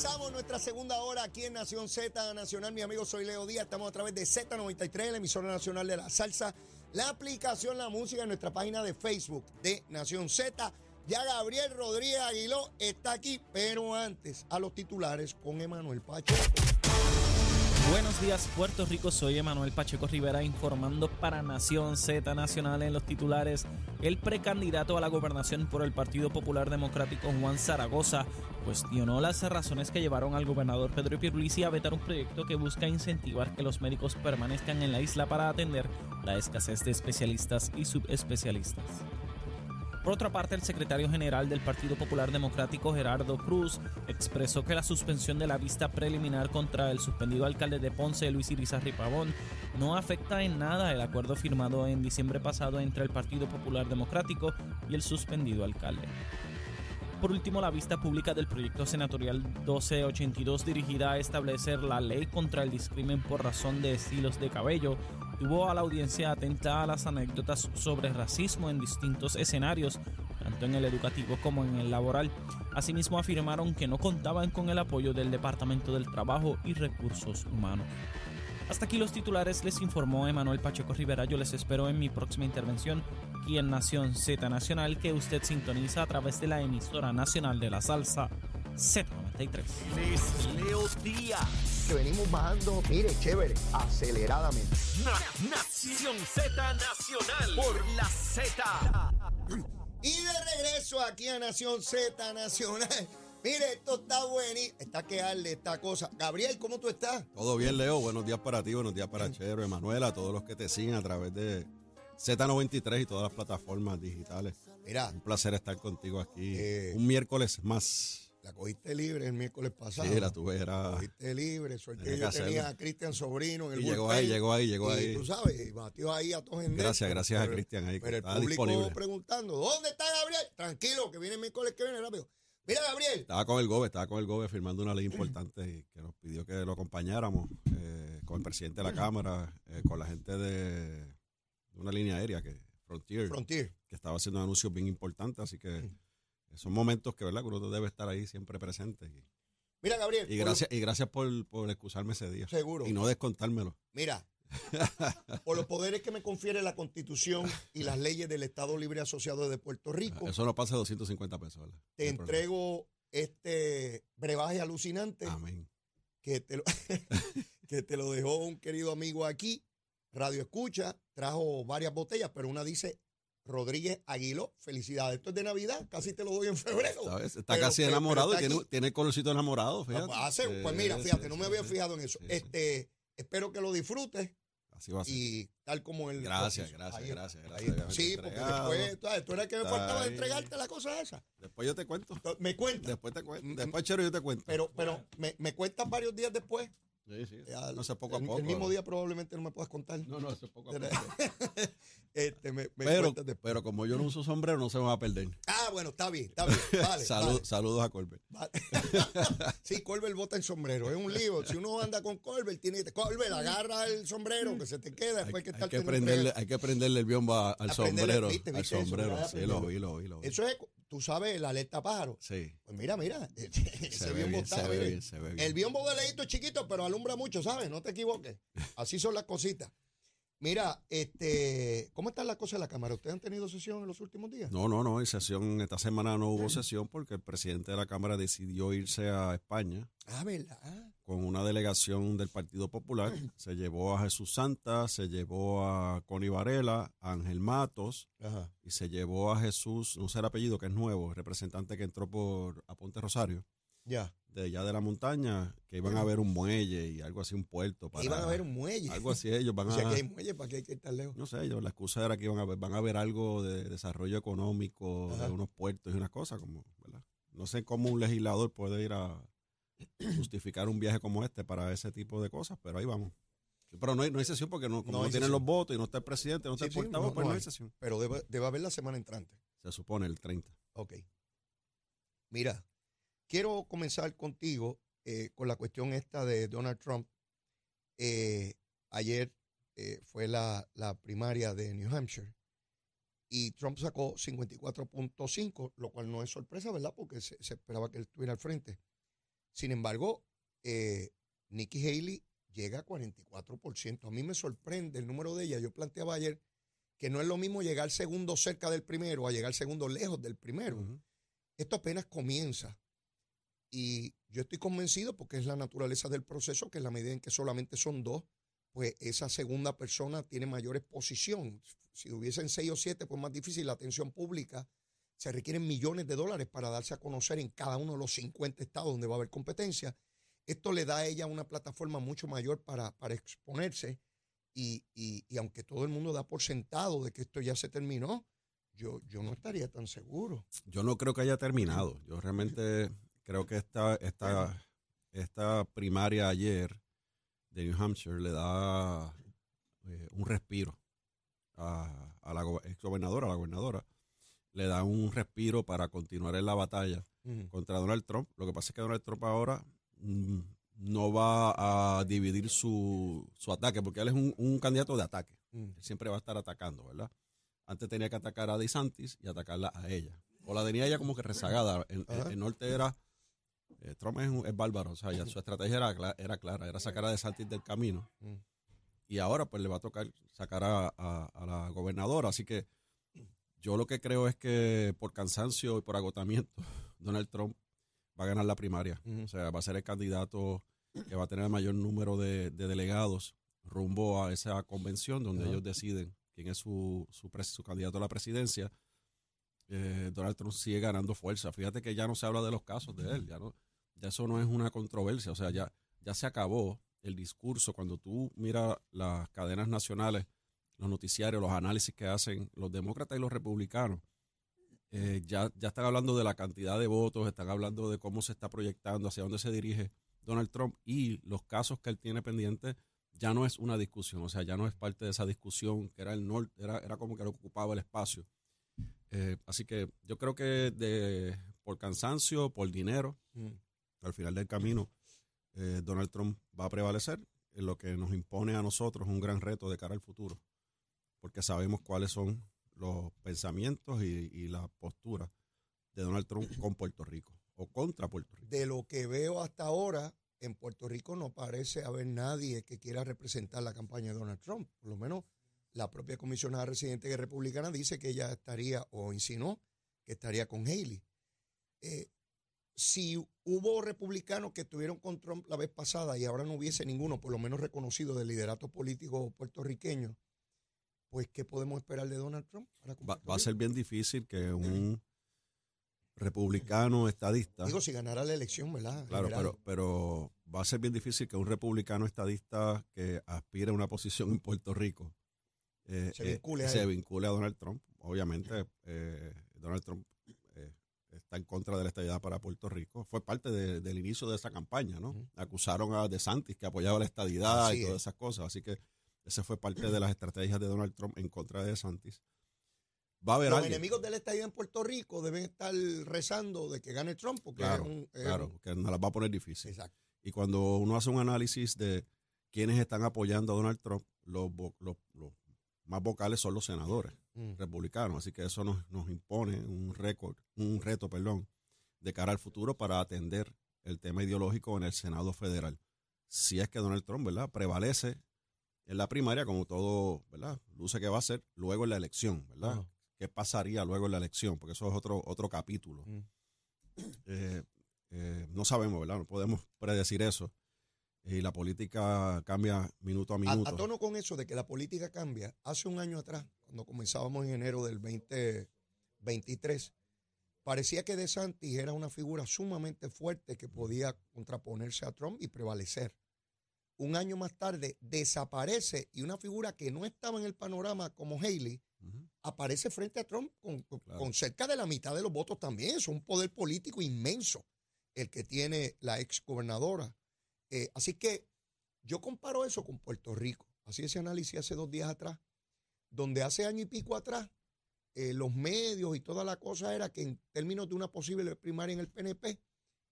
Comenzamos nuestra segunda hora aquí en Nación Z Nacional. Mi amigo soy Leo Díaz. Estamos a través de Z93, la emisora nacional de la salsa, la aplicación La Música en nuestra página de Facebook de Nación Z. Ya Gabriel Rodríguez Aguiló está aquí, pero antes a los titulares con Emanuel Pacheco. Buenos días, Puerto Rico. Soy Emanuel Pacheco Rivera informando para Nación Z Nacional en los titulares. El precandidato a la gobernación por el Partido Popular Democrático, Juan Zaragoza, cuestionó las razones que llevaron al gobernador Pedro Pierluisi a vetar un proyecto que busca incentivar que los médicos permanezcan en la isla para atender la escasez de especialistas y subespecialistas. Por otra parte, el secretario general del Partido Popular Democrático, Gerardo Cruz, expresó que la suspensión de la vista preliminar contra el suspendido alcalde de Ponce, Luis Irizarry Pavón, no afecta en nada el acuerdo firmado en diciembre pasado entre el Partido Popular Democrático y el suspendido alcalde. Por último, la vista pública del proyecto senatorial 1282 dirigida a establecer la ley contra el discrimen por razón de estilos de cabello tuvo a la audiencia atenta a las anécdotas sobre racismo en distintos escenarios, tanto en el educativo como en el laboral. Asimismo, afirmaron que no contaban con el apoyo del Departamento del Trabajo y Recursos Humanos. Hasta aquí los titulares, les informó Emanuel Pacheco Rivera. Yo les espero en mi próxima intervención aquí en Nación Z Nacional, que usted sintoniza a través de la emisora nacional de la salsa Z93. Les Leo Díaz. Que venimos bajando, mire, chévere, aceleradamente. Na- Nación Z Nacional por la Z. Y de regreso aquí a Nación Z Nacional. Mire, esto está buenísimo. Está que darle esta cosa. Gabriel, ¿cómo tú estás? Todo bien, Leo. Buenos días para ti, buenos días para Chero, Emanuela, a todos los que te siguen a través de Z93 y todas las plataformas digitales. Mira, Un placer estar contigo aquí. Eh. Un miércoles más. La cogiste libre el miércoles pasado. Sí, la tuve, era. Cogiste libre. Suerte que yo tenía a Cristian Sobrino en el Y llegó bullpen. ahí, llegó ahí, llegó y ahí. tú sabes, y batió ahí a todos en Gracias, gracias a Cristian ahí, Pero el público disponible. preguntando, ¿dónde está Gabriel? Tranquilo, que viene el miércoles que viene rápido. Mira, Gabriel. Estaba con el GOBE, estaba con el GOBE firmando una ley importante y que nos pidió que lo acompañáramos eh, con el presidente de la Cámara, eh, con la gente de, de una línea aérea, que Frontier, Frontier. que estaba haciendo anuncios bien importantes, así que son momentos que, ¿verdad? que uno debe estar ahí siempre presente. Mira, Gabriel. y por- gracias, y gracias por, por excusarme ese día. Seguro. Y no descontármelo. Mira, por los poderes que me confiere la Constitución y las leyes del Estado Libre Asociado de Puerto Rico, Eso no pasa de 250 pesos. ¿verdad? te No entrego este brebaje alucinante Amén. que te, lo, que te lo dejó un querido amigo aquí, Radio Escucha, trajo varias botellas, pero una dice Rodríguez Aguiló, felicidades, esto es de Navidad, casi te lo doy en febrero. ¿Sabes? Está Pero- casi pero- enamorado pero y está tiene, tiene el colorcito enamorado. Fíjate. Pues, hace- pues mira, fíjate, no me había fijado en eso. Sí, sí. Este, espero que lo disfrutes Así va a ser. y tal como el Gracias, Ahí gracias, gracias, ahí gracias. Sí, porque Entregado. después, tú sabes, tú eras el que me faltaba de ahí. entregarte la cosa esa. Después yo te cuento. Me cuenta, Después te cuento. Mm, Después, Chero, yo te cuento. pero, pero me, me cuentas varios días después. Sí, sí. Ya, No sé, poco a el, poco. el mismo día probablemente no me puedas contar. No, no, es poco a poco. este, me, me Pero, pero como yo no uso sombrero, no se me va a perder. Ah, bueno, está bien, está bien. Vale, Salud- vale, Saludos a Colbert. vale. sí, Colbert bota el sombrero. Es un lío. Si uno anda con Colbert, tiene que. Colbert, agarra el sombrero que se te queda Hay, después que hay está que prenderle, hay que prenderle el biombo al sombrero. al sombrero. Sí, lo aprenderlo. vi, lo vi, lo vi. Eso es, tú sabes, la alerta pájaro. Sí. Pues mira, mira. Se Ese biombo bien, está, se ve bien, se ve bien. El biombo de leíto es chiquito, pero alumbra mucho, ¿sabes? No te equivoques. Así son las cositas. Mira, este, ¿cómo están las cosas en la Cámara? ¿Ustedes han tenido sesión en los últimos días? No, no, no, en sesión, esta semana no hubo sesión porque el presidente de la Cámara decidió irse a España Ah, ¿verdad? con una delegación del Partido Popular. Se llevó a Jesús Santa, se llevó a Connie Varela, a Ángel Matos Ajá. y se llevó a Jesús, no sé el apellido, que es nuevo, el representante que entró por Aponte Rosario, Ya. de allá de la montaña, que iban a ver un muelle y algo así, un puerto. Para, Iban a ver un muelle. Algo así, ellos van O sea, a... que hay muelle para que hay que estar lejos. No sé, ellos, la excusa era que iban a ver, van a ver algo de desarrollo económico, Ajá. de unos puertos y unas cosas, como, ¿verdad? no sé cómo un legislador puede ir a justificar un viaje como este para ese tipo de cosas, pero ahí vamos. Pero no hay, no hay sesión porque no, como No tienen sesión. los votos y no está el presidente, no está Sí, el sí, portavoz, no- pues no hay. sesión. Pero debe, debe haber la semana entrante. Se supone el 30. Ok. Mira, quiero comenzar contigo eh, con la cuestión esta de Donald Trump. Eh, ayer eh, fue la, la primaria de New Hampshire y Trump sacó 54.5, lo cual no es sorpresa, ¿verdad? Porque se, se esperaba que él estuviera al frente. Sin embargo, Nikki Haley llega a 44%. A mí me sorprende el número de ella. Yo planteaba ayer que no es lo mismo llegar segundo cerca del primero a llegar segundo lejos del primero. Esto apenas comienza. Y yo estoy convencido, porque es la naturaleza del proceso, que en la medida en que solamente son dos, pues esa segunda persona tiene mayor exposición. Si hubiesen seis o siete, pues más difícil la atención pública. Se requieren millones de dólares para darse a conocer en cada uno de los 50 estados donde va a haber competencia. Esto le da a ella una plataforma mucho mayor para, para exponerse. Y, y- y aunque todo el mundo da por sentado de que esto ya se terminó, yo, yo no estaría tan seguro. Yo no creo que haya terminado. Yo realmente creo que esta, esta, esta primaria ayer de New Hampshire le da eh, un respiro a, a la go- exgobernadora, a la gobernadora. Le da un respiro para continuar en la batalla contra Donald Trump. Lo que pasa es que Donald Trump ahora mm, no va a dividir su, su ataque, porque él es un, un candidato de ataque. Mm. Él siempre va a estar atacando, ¿verdad? Antes tenía que atacar a DeSantis y atacarla a ella. O la tenía ella como que rezagada. Ajá. en norte era. Eh, Trump es, un- es bárbaro. O sea, ya su estrategia era, cla- era clara: era sacar a DeSantis del camino. Mm. Y ahora, pues le va a tocar sacar a, a- a la gobernadora. Así que yo lo que creo es que por cansancio y por agotamiento, Donald Trump va a ganar la primaria. Ujú. O sea, va a ser el candidato que va a tener el mayor número de, de delegados rumbo a esa convención donde Ajá. ellos deciden quién es su, su, pres- su candidato a la presidencia. Eh, Donald Trump sigue ganando fuerza. Fíjate que ya no se habla de los casos de él, ya no, ya eso no es una controversia, o sea, ya, ya se acabó el discurso. Cuando tú miras las cadenas nacionales, los noticiarios, los análisis que hacen los demócratas y los republicanos, eh, ya, ya están hablando de la cantidad de votos, están hablando de cómo se está proyectando, hacia dónde se dirige Donald Trump y los casos que él tiene pendientes ya no es una discusión, o sea, ya no es parte de esa discusión que era el norte, era, era como que lo ocupaba el espacio. Eh, así que yo creo que de, por cansancio, por dinero, Mm. Al final del camino, eh, Donald Trump va a prevalecer en lo que nos impone a nosotros un gran reto de cara al futuro, porque sabemos cuáles son los pensamientos y, y la postura de Donald Trump con Puerto Rico o contra Puerto Rico. De lo que veo hasta ahora, en Puerto Rico no parece haber nadie que quiera representar la campaña de Donald Trump. Por lo menos la propia comisionada residente republicana dice que ella estaría, o insinuó, que estaría con Haley. Eh, si hubo republicanos que estuvieron con Trump la vez pasada y ahora no hubiese ninguno, por lo menos reconocido del liderato político puertorriqueño, pues ¿qué podemos esperar de Donald Trump? Va, a ser bien difícil que un republicano estadista, Digo, si ganara la elección, ¿verdad? claro, pero, pero va a ser bien difícil que un republicano estadista que aspire a una posición en Puerto Rico eh, Se eh, vincule a se vincule a Donald Trump. Obviamente, eh, Donald Trump eh, está en contra de la estadidad para Puerto Rico. Fue parte de- del inicio de esa campaña, ¿no? Acusaron a DeSantis que apoyaba la estadidad Así y todas es. esas cosas. Así que ese fue parte de las estrategias de Donald Trump en contra de DeSantis. Va a haber Los alguien. enemigos de la estadía en Puerto Rico deben estar rezando de que gane Trump, porque Claro, es un. es Claro, un- que nos las va a poner difícil. exacto. Y cuando uno hace un análisis de quiénes están apoyando a Donald Trump, los, los- los más vocales son los senadores Mm. republicanos. Así que eso nos, nos impone un récord, un reto, perdón, de cara al futuro para atender el tema ideológico en el Senado federal. Si es que Donald Trump, ¿verdad?, prevalece en la primaria, como todo, ¿verdad?, luce que va a ser luego en la elección, ¿verdad? ¿Qué pasaría luego en la elección? Porque eso es otro, otro capítulo. Mm. Eh, eh, no sabemos, ¿verdad? No podemos predecir eso. Y la política cambia minuto a A, minuto. a tono con eso de que la política cambia, hace un año atrás, cuando comenzábamos en enero del 2023, parecía que DeSantis era una figura sumamente fuerte que podía contraponerse a Trump y prevalecer. Un año más tarde desaparece y una figura que no estaba en el panorama como Haley aparece frente a Trump con, cerca de la mitad de los votos también. Es un poder político inmenso el que tiene la ex gobernadora. Eh, así que yo comparo eso con Puerto Rico. Así ese análisis hace dos días atrás, donde hace año y pico atrás, eh, los medios y toda la cosa era que en términos de una posible primaria en el PNP,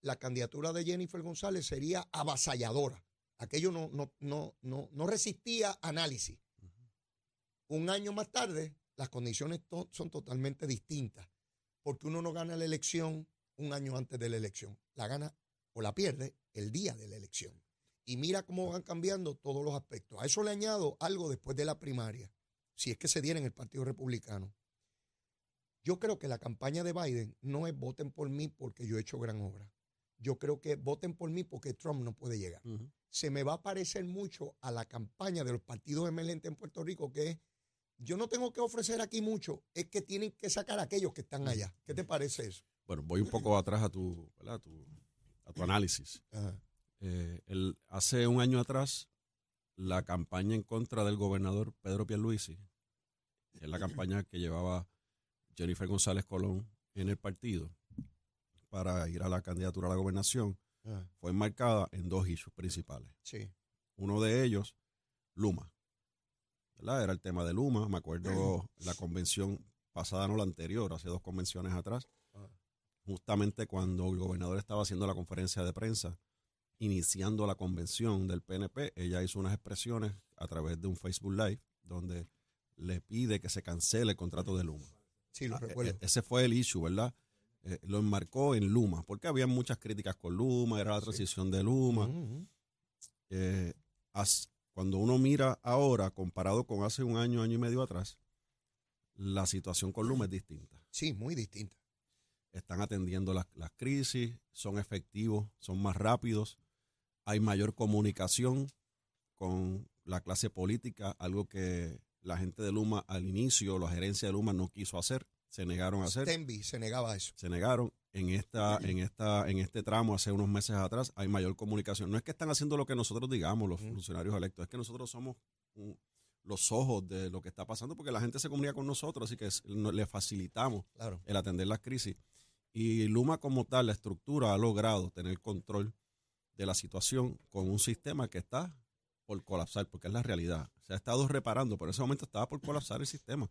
la candidatura de Jennifer González sería avasalladora. Aquello no, no, no, no, no resistía análisis. Un año más tarde, las condiciones son totalmente distintas, porque uno no gana la elección un año antes de la elección, la gana o la pierde el día de la elección. Y mira cómo van cambiando todos los aspectos. A eso le añado algo después de la primaria, si es que se diera en el Partido Republicano. Yo creo que la campaña de Biden no es voten por mí porque yo he hecho gran obra. Yo creo que voten por mí porque Trump no puede llegar. Se me va a parecer mucho a la campaña de los partidos emergentes en Puerto Rico, que es yo no tengo que ofrecer aquí mucho, es que tienen que sacar a aquellos que están allá. ¿Qué te parece eso? Bueno, voy un poco atrás a tu, a tu, a tu análisis. Eh, hace un año atrás, la campaña en contra del gobernador Pedro Pierluisi, que es la campaña que llevaba Jennifer González Colón en el partido para ir a la candidatura a la gobernación, fue enmarcada en dos issues principales. Sí. Uno de ellos, Luma. Era el tema de Luma, me acuerdo la convención pasada, no la anterior, hace dos convenciones atrás, ah. justamente cuando el gobernador estaba haciendo la conferencia de prensa, iniciando la convención del PNP, ella hizo unas expresiones a través de un Facebook Live donde le pide que se cancele el contrato de Luma. Sí, lo ah, recuerdo. E-, ese fue el issue, ¿verdad? Eh, lo enmarcó en Luma, porque había muchas críticas con Luma, era la transición de Luma. Eh, cuando uno mira ahora, comparado con hace un año, año y medio atrás, la situación con Luma es distinta. Sí, muy distinta. Están atendiendo las, crisis, son efectivos, son más rápidos, hay mayor comunicación con la clase política, algo que la gente de Luma al inicio, la gerencia de Luma no quiso hacer, se negaron a hacer. Stenby se negaba a eso. Se negaron en esta, en esta, en este tramo hace unos meses atrás hay mayor comunicación. No es que están haciendo lo que nosotros digamos, los funcionarios electos, es que nosotros somos los ojos de lo que está pasando, porque la gente se comunica con nosotros, así que le facilitamos el atender las crisis. Y Luma como tal, la estructura ha logrado tener control de la situación con un sistema que está por colapsar, porque es la realidad. Se ha estado reparando, pero en ese momento estaba por colapsar el sistema.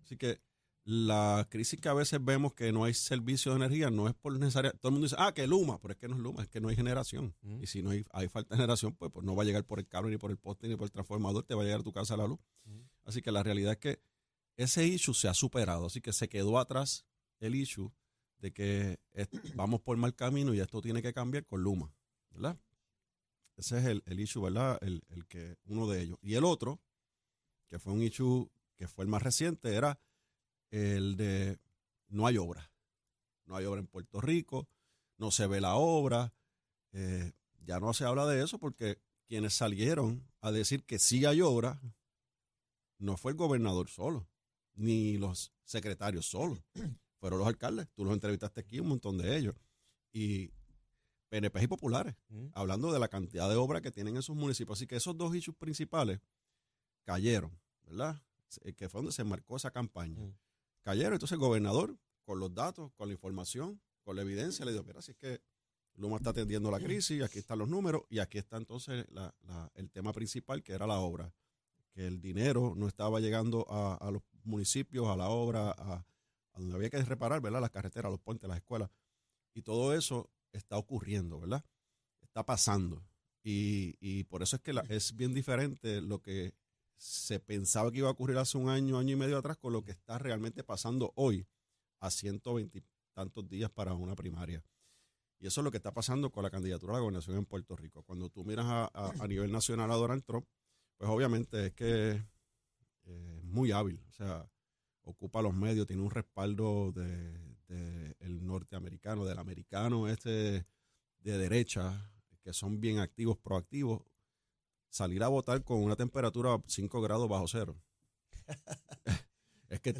Así que la crisis que a veces vemos que no hay servicio de energía no es por necesaria. Todo el mundo dice, ah, que Luma, pero es que no es Luma, es que no hay generación. Y si no hay, falta de generación, pues, pues, no va a llegar por el cable, ni por el poste, ni por el transformador, te va a llegar a tu casa la luz. Así que la realidad es que ese issue se ha superado, así que se quedó atrás el issue de que vamos por mal camino y esto tiene que cambiar con Luma, ¿verdad? Ese es el, el issue, ¿verdad? El, el que, uno de ellos. Y el otro, que fue un issue que fue el más reciente, era el de no hay obra. No hay obra en Puerto Rico, no se ve la obra. Eh, ya no se habla de eso porque quienes salieron a decir que sí hay obra no fue el gobernador solo, ni los secretarios solos. Fueron los alcaldes. Tú los entrevistaste aquí, un montón de ellos. Y PNP y populares, mm. hablando de la cantidad de obra que tienen esos municipios. Así que esos dos issues principales cayeron, ¿verdad? Que fue donde se marcó esa campaña. Mm cayeron. Entonces el gobernador, con los datos, con la información, con la evidencia, le dijo, mira, si es que Luma está atendiendo la crisis, aquí están los números y aquí está entonces el tema principal, que era la obra. Que el dinero no estaba llegando a, los municipios, a la obra, a, donde había que reparar, ¿verdad? Las carreteras, los puentes, las escuelas. Y todo eso está ocurriendo, ¿verdad? Está pasando. Y, y por eso es que es bien diferente lo que se pensaba que iba a ocurrir hace un año, año y medio atrás, con lo que está realmente pasando hoy, a 120 tantos días para una primaria. Y eso es lo que está pasando con la candidatura a la gobernación en Puerto Rico. Cuando tú miras a, nivel nacional a Donald Trump, pues obviamente es que es eh, muy hábil. O sea, ocupa los medios, tiene un respaldo del de, el norteamericano, del americano este de derecha, que son bien activos, proactivos, salir a votar con una temperatura 5 grados bajo cero. es que, es,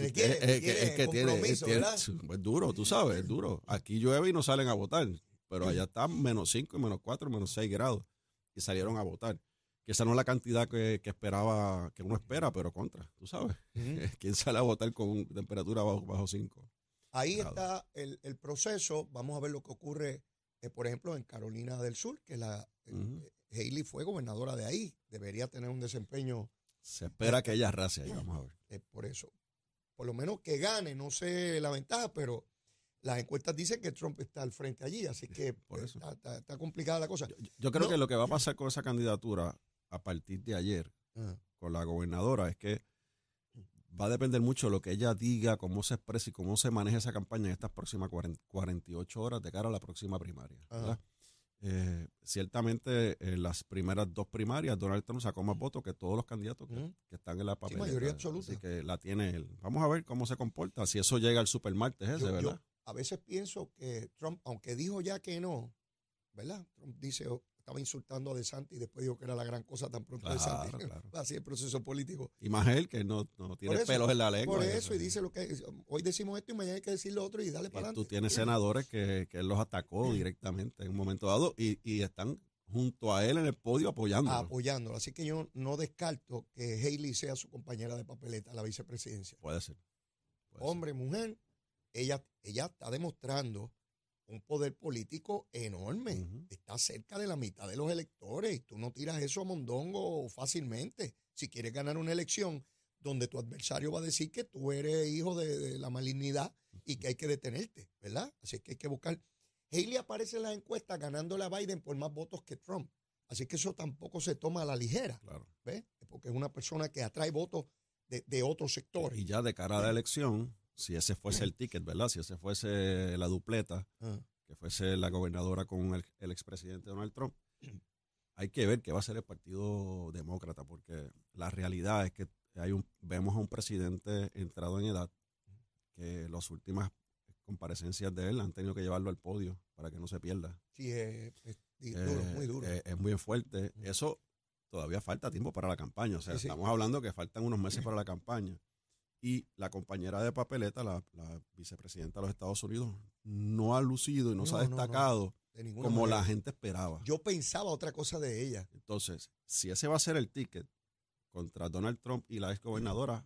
que, tiene, es duro, tú sabes, es duro. Aquí llueve y no salen a votar, pero allá está menos 5, menos 4, menos 6 grados y salieron a votar. que esa no es la cantidad que, que esperaba, que uno espera, pero contra, tú sabes. ¿Quién sale a votar con temperatura bajo, bajo 5? Ahí Claro. está el, el proceso. Vamos a ver lo que ocurre, eh, por ejemplo, en Carolina del Sur, que la eh, Ujú. Haley fue gobernadora de ahí. Debería tener un desempeño Se espera que ella arrase ahí, vamos a ver. eh, por eso. Por lo menos que gane, no sé la ventaja, pero las encuestas dicen que Trump está al frente allí, así que Por eh, eso. está, está- está complicada la cosa. Yo, yo creo No. que lo que va a pasar con esa candidatura a partir de ayer con la gobernadora es que va a depender mucho de lo que ella diga, cómo se expresa y cómo se maneja esa campaña en estas próximas 40 48 horas de cara a la próxima primaria. ¿verdad? Eh, ciertamente en las primeras dos primarias Donald Trump sacó más votos que todos los candidatos que, que están en la papeleta. mayoría absoluta. Así que la tiene él. Vamos a ver cómo se comporta, si eso llega al supermartes ese, Yo- yo ¿verdad? a veces pienso que Trump, aunque dijo ya que no, ¿verdad? Trump dice, oh, estaba insultando a DeSantis y después dijo que era la gran cosa tan pronto Claro, DeSantis. claro. Así el proceso político. Y más él que no, no tiene eso, pelos en la lengua. Por eso, y dice lo que hoy decimos esto y mañana hay que decir lo otro y dale Y para tú adelante. tienes senadores que, que él los atacó directamente en un momento dado y, y están junto a él en el podio apoyándolo. apoyándolo. Así que yo no descarto que Haley sea su compañera de papeleta, la vicepresidencia. Puede ser. puede ser. Hombre, mujer, ella, ella está demostrando un poder político enorme. Está cerca de la mitad de los electores y tú no tiras eso a mondongo fácilmente. Si quieres ganar una elección donde tu adversario va a decir que tú eres hijo de, de la malignidad y que hay que detenerte, ¿verdad? Así que hay que buscar. Haley aparece en las encuestas ganándole a Biden por más votos que Trump. Así que eso tampoco se toma a la ligera, Claro. ¿ves? Porque es una persona que atrae votos de, de otros sectores. Y ya de cara a la elección, si ese fuese el ticket, ¿verdad? Si ese fuese la dupleta, Ah. que fuese la gobernadora con el, el expresidente Donald Trump, hay que ver qué va a ser el Partido Demócrata, porque la realidad es que hay un, vemos a un presidente entrado en edad que las últimas comparecencias de él han tenido que llevarlo al podio para que no se pierda. Sí, es, Eh, duro, muy duro. eh, es muy fuerte. Eso todavía falta tiempo para la campaña. O sea, Sí, sí. estamos hablando que faltan unos meses para la campaña. Y la compañera de papeleta, la, la vicepresidenta de los Estados Unidos, no ha lucido y no, se ha No, no, no. destacado de como la gente esperaba. Yo pensaba otra cosa de ella. Entonces, si ese va a ser el ticket contra Donald Trump y la ex gobernadora,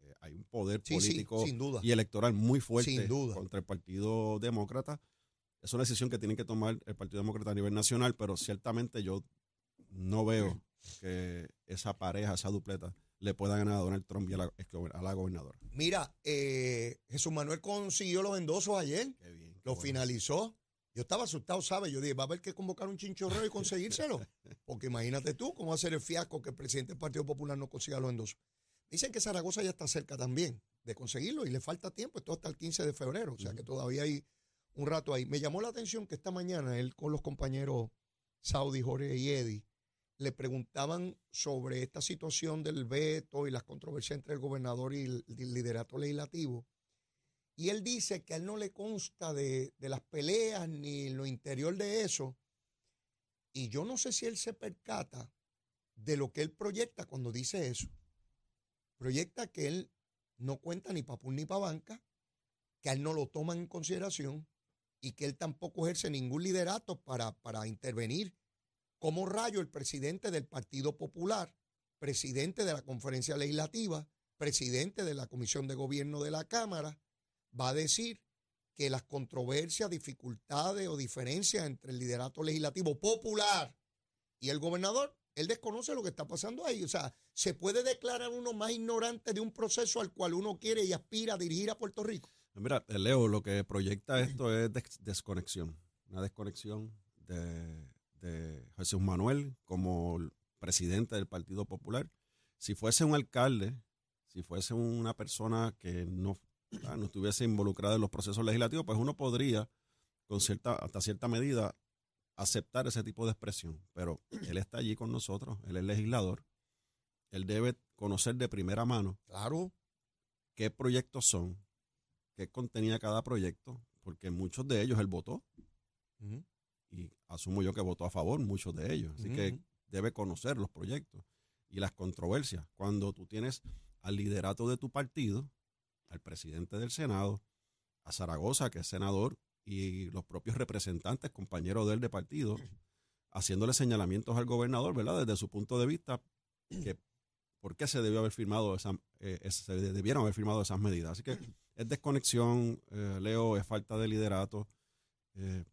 eh, hay un poder Sí, político sí, sin duda. y electoral muy fuerte Sin duda. contra el Partido Demócrata. Es una decisión que tiene que tomar el Partido Demócrata a nivel nacional, pero ciertamente yo no veo que esa pareja, esa dupleta, le pueda ganar a Donald Trump y a la, a gobernadora. Mira, eh, Jesús Manuel consiguió los endosos ayer, Qué bien. qué lo bueno. finalizó. Yo estaba asustado, ¿sabes? Yo dije, va a haber que convocar un chinchorreo y conseguírselo. Porque imagínate tú cómo va a ser el fiasco que el presidente del Partido Popular no consiga los endosos. Dicen que Zaragoza ya está cerca también de conseguirlo y le falta tiempo, esto hasta el 15 de febrero, o sea que todavía hay un rato ahí. Me llamó la atención que esta mañana él con los compañeros Saudi, Jorge y Eddie le preguntaban sobre esta situación del veto y las controversias entre el gobernador y el, liderato legislativo. Y él dice que a él no le consta de, de las peleas ni lo interior de eso. Y yo no sé si él se percata de lo que él proyecta cuando dice eso. Proyecta que él no cuenta ni para ni para banca, que a él no lo toman en consideración y que él tampoco ejerce ningún liderato para, para intervenir. Como rayo el presidente del Partido Popular, presidente de la conferencia legislativa, presidente de la comisión de gobierno de la Cámara, va a decir que las controversias, dificultades o diferencias entre el liderato legislativo popular y el gobernador, él desconoce lo que está pasando ahí. O sea, se puede declarar uno más ignorante de un proceso al cual uno quiere y aspira a dirigir a Puerto Rico. Mira, eh, Leo, lo que proyecta esto es des- desconexión. Una desconexión de, de Jesús Manuel como presidente del Partido Popular. Si fuese un alcalde, si fuese una persona que no, ah, no estuviese involucrada en los procesos legislativos, pues uno podría, con cierta, hasta cierta medida, aceptar ese tipo de expresión. Pero él está allí con nosotros, él es legislador, él debe conocer de primera mano Claro. qué proyectos son, qué contenía cada proyecto, porque muchos de ellos él votó y asumo yo que votó a favor, muchos de ellos. Así que debe conocer los proyectos y las controversias. Cuando tú tienes al liderato de tu partido, al presidente del Senado, a Zaragoza, que es senador, y los propios representantes, compañeros de él de partido, haciéndole señalamientos al gobernador, ¿verdad? Desde su punto de vista, que por qué se debió haber firmado esa, eh, se debieron haber firmado esas medidas. Así que es desconexión, eh, Leo, es falta de liderato. Eh,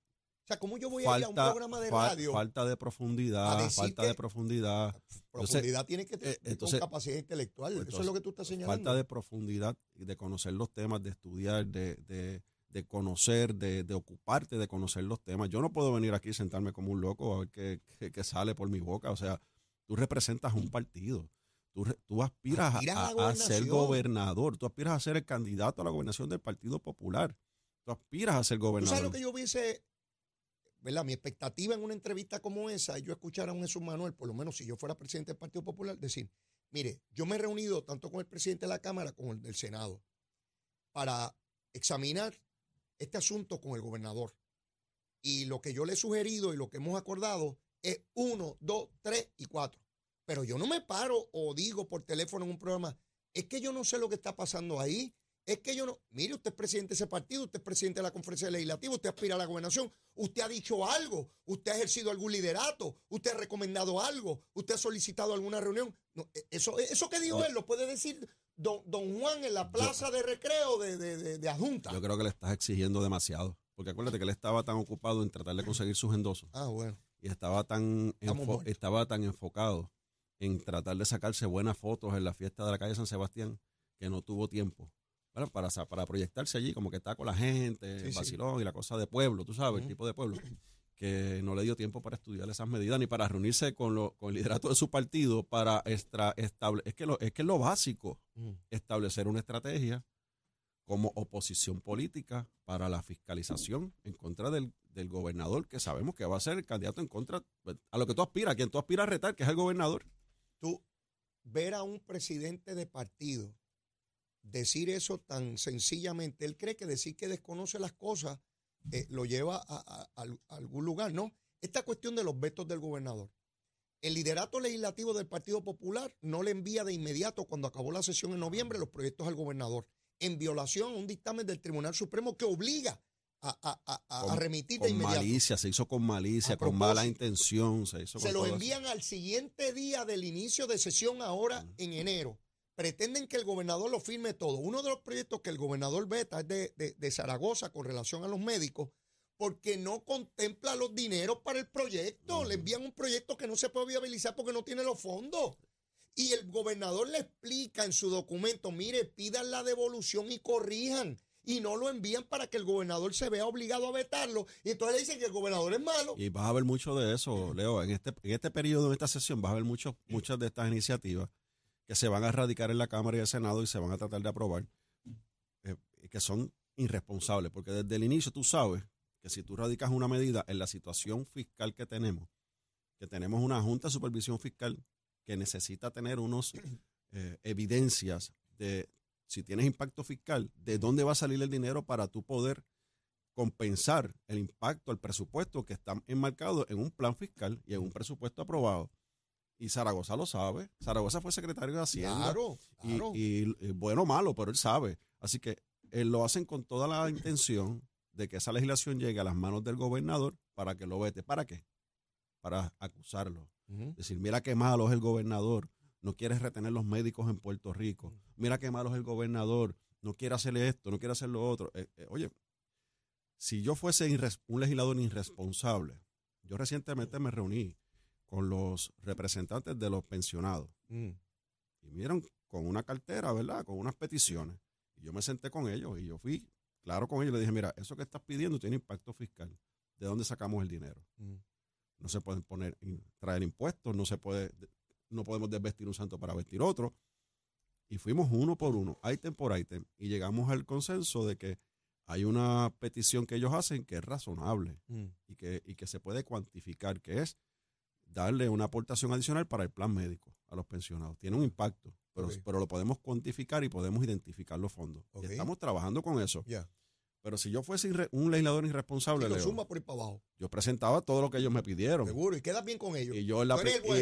sea, ¿cómo yo voy a ir a un programa de radio? falta de profundidad, falta de profundidad. Profundidad tiene que tener entonces, capacidad intelectual. Eso es lo que tú estás señalando. Falta de profundidad de conocer los temas, de estudiar, de, de, de conocer, de, de, ocuparte de conocer los temas. Yo no puedo venir aquí y sentarme como un loco a ver qué, qué, sale por mi boca. O sea, tú representas un partido. Tú, tú aspiras, a, ser gobernador, tú aspiras a ser el candidato a la gobernación del Partido Popular. Tú aspiras a ser gobernador. ¿Tú sabes lo que yo hubiese, verdad? Mi expectativa en una entrevista como esa, yo escuchar a un Jesús Manuel, por lo menos si yo fuera presidente del Partido Popular, decir, mire, yo me he reunido tanto con el presidente de la Cámara como el del Senado para examinar este asunto con el gobernador. Y lo que yo le he sugerido y lo que hemos acordado es uno, dos, tres y cuatro. Pero yo no me paro o digo por teléfono en un programa, es que yo no sé lo que está pasando ahí. Es que yo no. Mire, usted es presidente de ese partido, usted es presidente de la conferencia legislativa, usted aspira a la gobernación, usted ha dicho algo, usted ha ejercido algún liderato, usted ha recomendado algo, usted ha solicitado alguna reunión. E, eso, eso que dijo él lo puede decir don, don Juan en la plaza de recreo de, de, de, Adjunta. Yo creo que le estás exigiendo demasiado. Porque acuérdate que él estaba tan ocupado en tratar de conseguir sus endosos. Ah, bueno. Y estaba tan, estaba tan enfocado en tratar de sacarse buenas fotos en la fiesta de la calle San Sebastián que no tuvo tiempo para, para proyectarse allí, como que está con la gente, el vacilón y la cosa de pueblo, tú sabes, el tipo de pueblo, que no le dio tiempo para estudiar esas medidas ni para reunirse con, lo, con el liderato de su partido para extra, estable, es que lo, es que es lo básico, establecer una estrategia como oposición política para la fiscalización en contra del, del, gobernador, que sabemos que va a ser el candidato en contra a lo que tú aspiras, a quien tú aspiras a retar, que es el gobernador. Tú ver a un presidente de partido decir eso tan sencillamente, él cree que decir que desconoce las cosas eh, lo lleva a, algún lugar, ¿no? Esta cuestión de los vetos del gobernador. El liderato legislativo del Partido Popular no le envía de inmediato, cuando acabó la sesión en noviembre, los proyectos al gobernador, en violación a un dictamen del Tribunal Supremo que obliga a, remitir de inmediato. malicia, se hizo con malicia, con mala intención. Se, hizo se lo envían al siguiente día del inicio de sesión ahora en enero. Pretenden que el gobernador lo firme todo. Uno de los proyectos que el gobernador veta es de, Zaragoza con relación a los médicos, porque no contempla los dineros para el proyecto. Le envían un proyecto que no se puede viabilizar porque no tiene los fondos. Y el gobernador le explica en su documento, mire, pidan la devolución y corrijan y no lo envían para que el gobernador se vea obligado a vetarlo. Y entonces le dicen que el gobernador es malo. Y vas a ver mucho de eso, Leo. En este, en este periodo, en esta sesión, vas a ver mucho, muchas de estas iniciativas que se van a erradicar en la Cámara y el Senado y se van a tratar de aprobar, eh, que son irresponsables. Porque desde el inicio tú sabes que si tú radicas una medida en la situación fiscal que tenemos, que tenemos una Junta de Supervisión Fiscal que necesita tener unos eh, evidencias de si tienes impacto fiscal, ¿de dónde va a salir el dinero para tú poder compensar el impacto, el presupuesto que está enmarcado en un plan fiscal y en un presupuesto aprobado? Y Zaragoza lo sabe. Zaragoza fue secretario de Hacienda. Claro, Y, bueno o malo, pero él sabe. Así que él lo hacen con toda la intención de que esa legislación llegue a las manos del gobernador para que lo vete. ¿Para qué? Para acusarlo. Decir, mira qué malo es el gobernador no quiere retener los médicos en Puerto Rico. Mira qué malo es el gobernador, no quiere hacerle esto, no quiere hacer lo otro. Eh, eh, oye, si yo fuese un legislador irresponsable, yo recientemente me reuní con los representantes de los pensionados mm. y vieron con una cartera, ¿verdad? Con unas peticiones. Y yo me senté con ellos y yo fui claro con ellos le dije, mira, eso que estás pidiendo tiene impacto fiscal. ¿De dónde sacamos el dinero? Mm. No se pueden poner, traer impuestos, no se puede no podemos desvestir un santo para vestir otro. Y fuimos uno por uno, ítem por ítem, y llegamos al consenso de que hay una petición que ellos hacen que es razonable mm. y, que, y que se puede cuantificar, que es darle una aportación adicional para el plan médico a los pensionados. Tiene un impacto, pero, pero lo podemos cuantificar y podemos identificar los fondos. Y estamos trabajando con eso. Pero si yo fuese un legislador irresponsable, yo presentaba todo lo que ellos me pidieron. Seguro, y quedas bien con ellos. Y yo en la,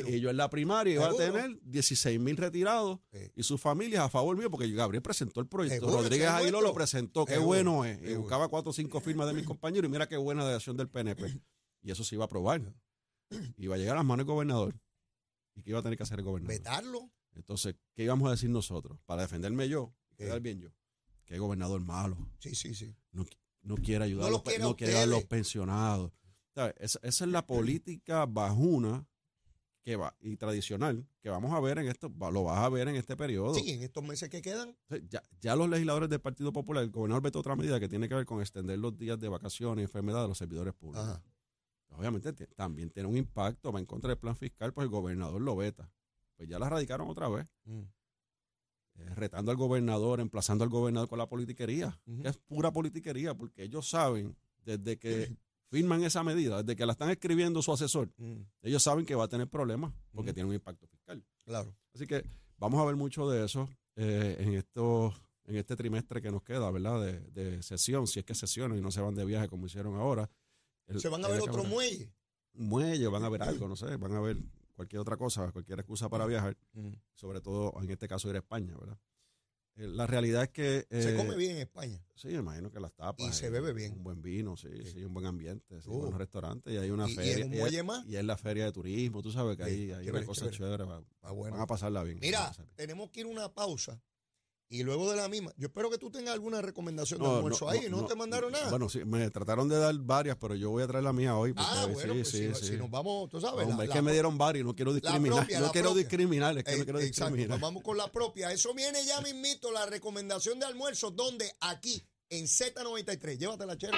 y, yo en la primaria iba a tener 16 mil retirados y sus familias a favor mío, porque Gabriel presentó el proyecto. Rodríguez Aguiló lo presentó, qué bueno es. Y buscaba cuatro o cinco firmas de mis compañeros y mira qué buena delegación del PNP. Y eso se iba a aprobar. iba a llegar a las manos del gobernador. ¿Y qué iba a tener que hacer el gobernador? Vetarlo. Entonces, ¿qué íbamos a decir nosotros? Para defenderme yo, ¿Qué? quedar bien yo. Que el gobernador malo, Sí, sí, sí. no, no quiere ayudar, No a los quiere a no quiere ayudar a los pensionados. Esa, esa es la política bajuna que va, y tradicional que vamos a ver en esto, lo vas a ver en este periodo. Sí, en estos meses que quedan. Ya, ya los legisladores del Partido Popular, el gobernador vetó otra medida que tiene que ver con extender los días de vacaciones y enfermedad de los servidores públicos. Ajá. Obviamente te- también tiene un impacto, va en contra del plan fiscal, pues el gobernador lo veta. Pues ya la radicaron otra vez, Mm. eh, retando al gobernador, emplazando al gobernador con la politiquería, que es pura politiquería, porque ellos saben, desde que firman esa medida, desde que la están escribiendo su asesor, Mm. ellos saben que va a tener problemas, porque tiene un impacto fiscal. Claro. Así que vamos a ver mucho de eso eh, en estos en este trimestre que nos queda, ¿verdad? De, de sesión, si es que sesionan y no se van de viaje como hicieron ahora. El- Se van a ver otro ahora- muelle. Un muelle, van a ver algo, no sé, van a ver cualquier otra cosa, cualquier excusa para viajar, Mm. sobre todo en este caso ir a España, ¿verdad? Eh, la realidad es que... Se eh, come bien en España. Sí, me imagino que las tapas. Y se bebe bien. Un buen vino, sí, sí, un buen ambiente, sí, Uh. buenos restaurantes. Y hay una Y- y feria. un es- muelle más. Y es la feria de turismo, tú sabes que Sí, hay chévere, una cosa chévere. chévere. va- Ah, bueno. Van a pasarla bien. Mira, pasarla bien. tenemos que ir a una pausa. Y luego de la misma, yo espero que tú tengas alguna recomendación de almuerzo no, ahí. no, ¿No, te mandaron nada? Bueno, sí, me trataron de dar varias, pero yo voy a traer la mía hoy. ah, sí, bueno, pues sí, si, sí. si nos vamos, tú sabes. Hombre, la- es que me dieron varias, no quiero discriminar. propia, no quiero propia. discriminar, es que Eh, no quiero exacto, discriminar. pues vamos con la propia. Eso viene ya mismito, la recomendación de almuerzo. ¿Dónde? Aquí, en Z93. Llévatela, chero.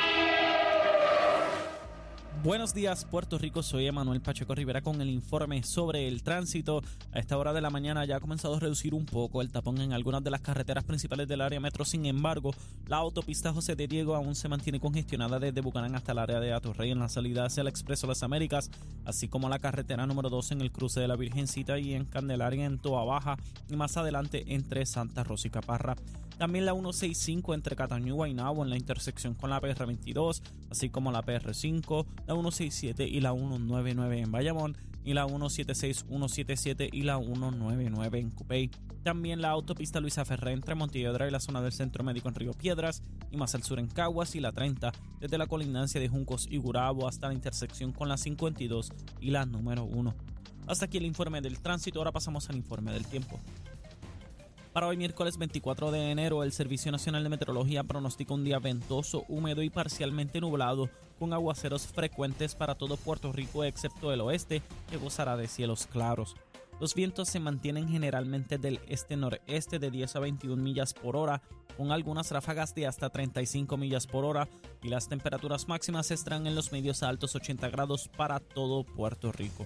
Buenos días, Puerto Rico. Soy Emanuel Pacheco Rivera con el informe sobre el tránsito. A esta hora de la mañana ya ha comenzado a reducir un poco el tapón en algunas de las carreteras principales del área metro. Sin embargo, la autopista José de Diego aún se mantiene congestionada desde Bucanán hasta el área de Atorrey en la salida hacia el Expreso Las Américas, así como la carretera número 2 en el cruce de la Virgencita y en Candelaria en Toa Baja y más adelante entre Santa Rosa y Caparra. También la 165 entre Cataño y Guaynabo en la intersección con la PR22, así como la PR5, la 167 y la 199 en Bayamón, y la 176, 177 y la 199 en Cupey. También la autopista Luisa Ferré entre Montelledra y la zona del Centro Médico en Río Piedras, y más al sur en Caguas y la 30, desde la colindancia de Juncos y Gurabo hasta la intersección con la 52 y la número 1. Hasta aquí el informe del tránsito, ahora pasamos al informe del tiempo. Para hoy miércoles 24 de enero, el Servicio Nacional de Meteorología pronostica un día ventoso, húmedo y parcialmente nublado, con aguaceros frecuentes para todo Puerto Rico excepto el oeste, que gozará de cielos claros. Los vientos se mantienen generalmente del este-noreste de 10 a 21 millas por hora, con algunas ráfagas de hasta 35 millas por hora, y las temperaturas máximas estarán en los medios altos 80 grados para todo Puerto Rico.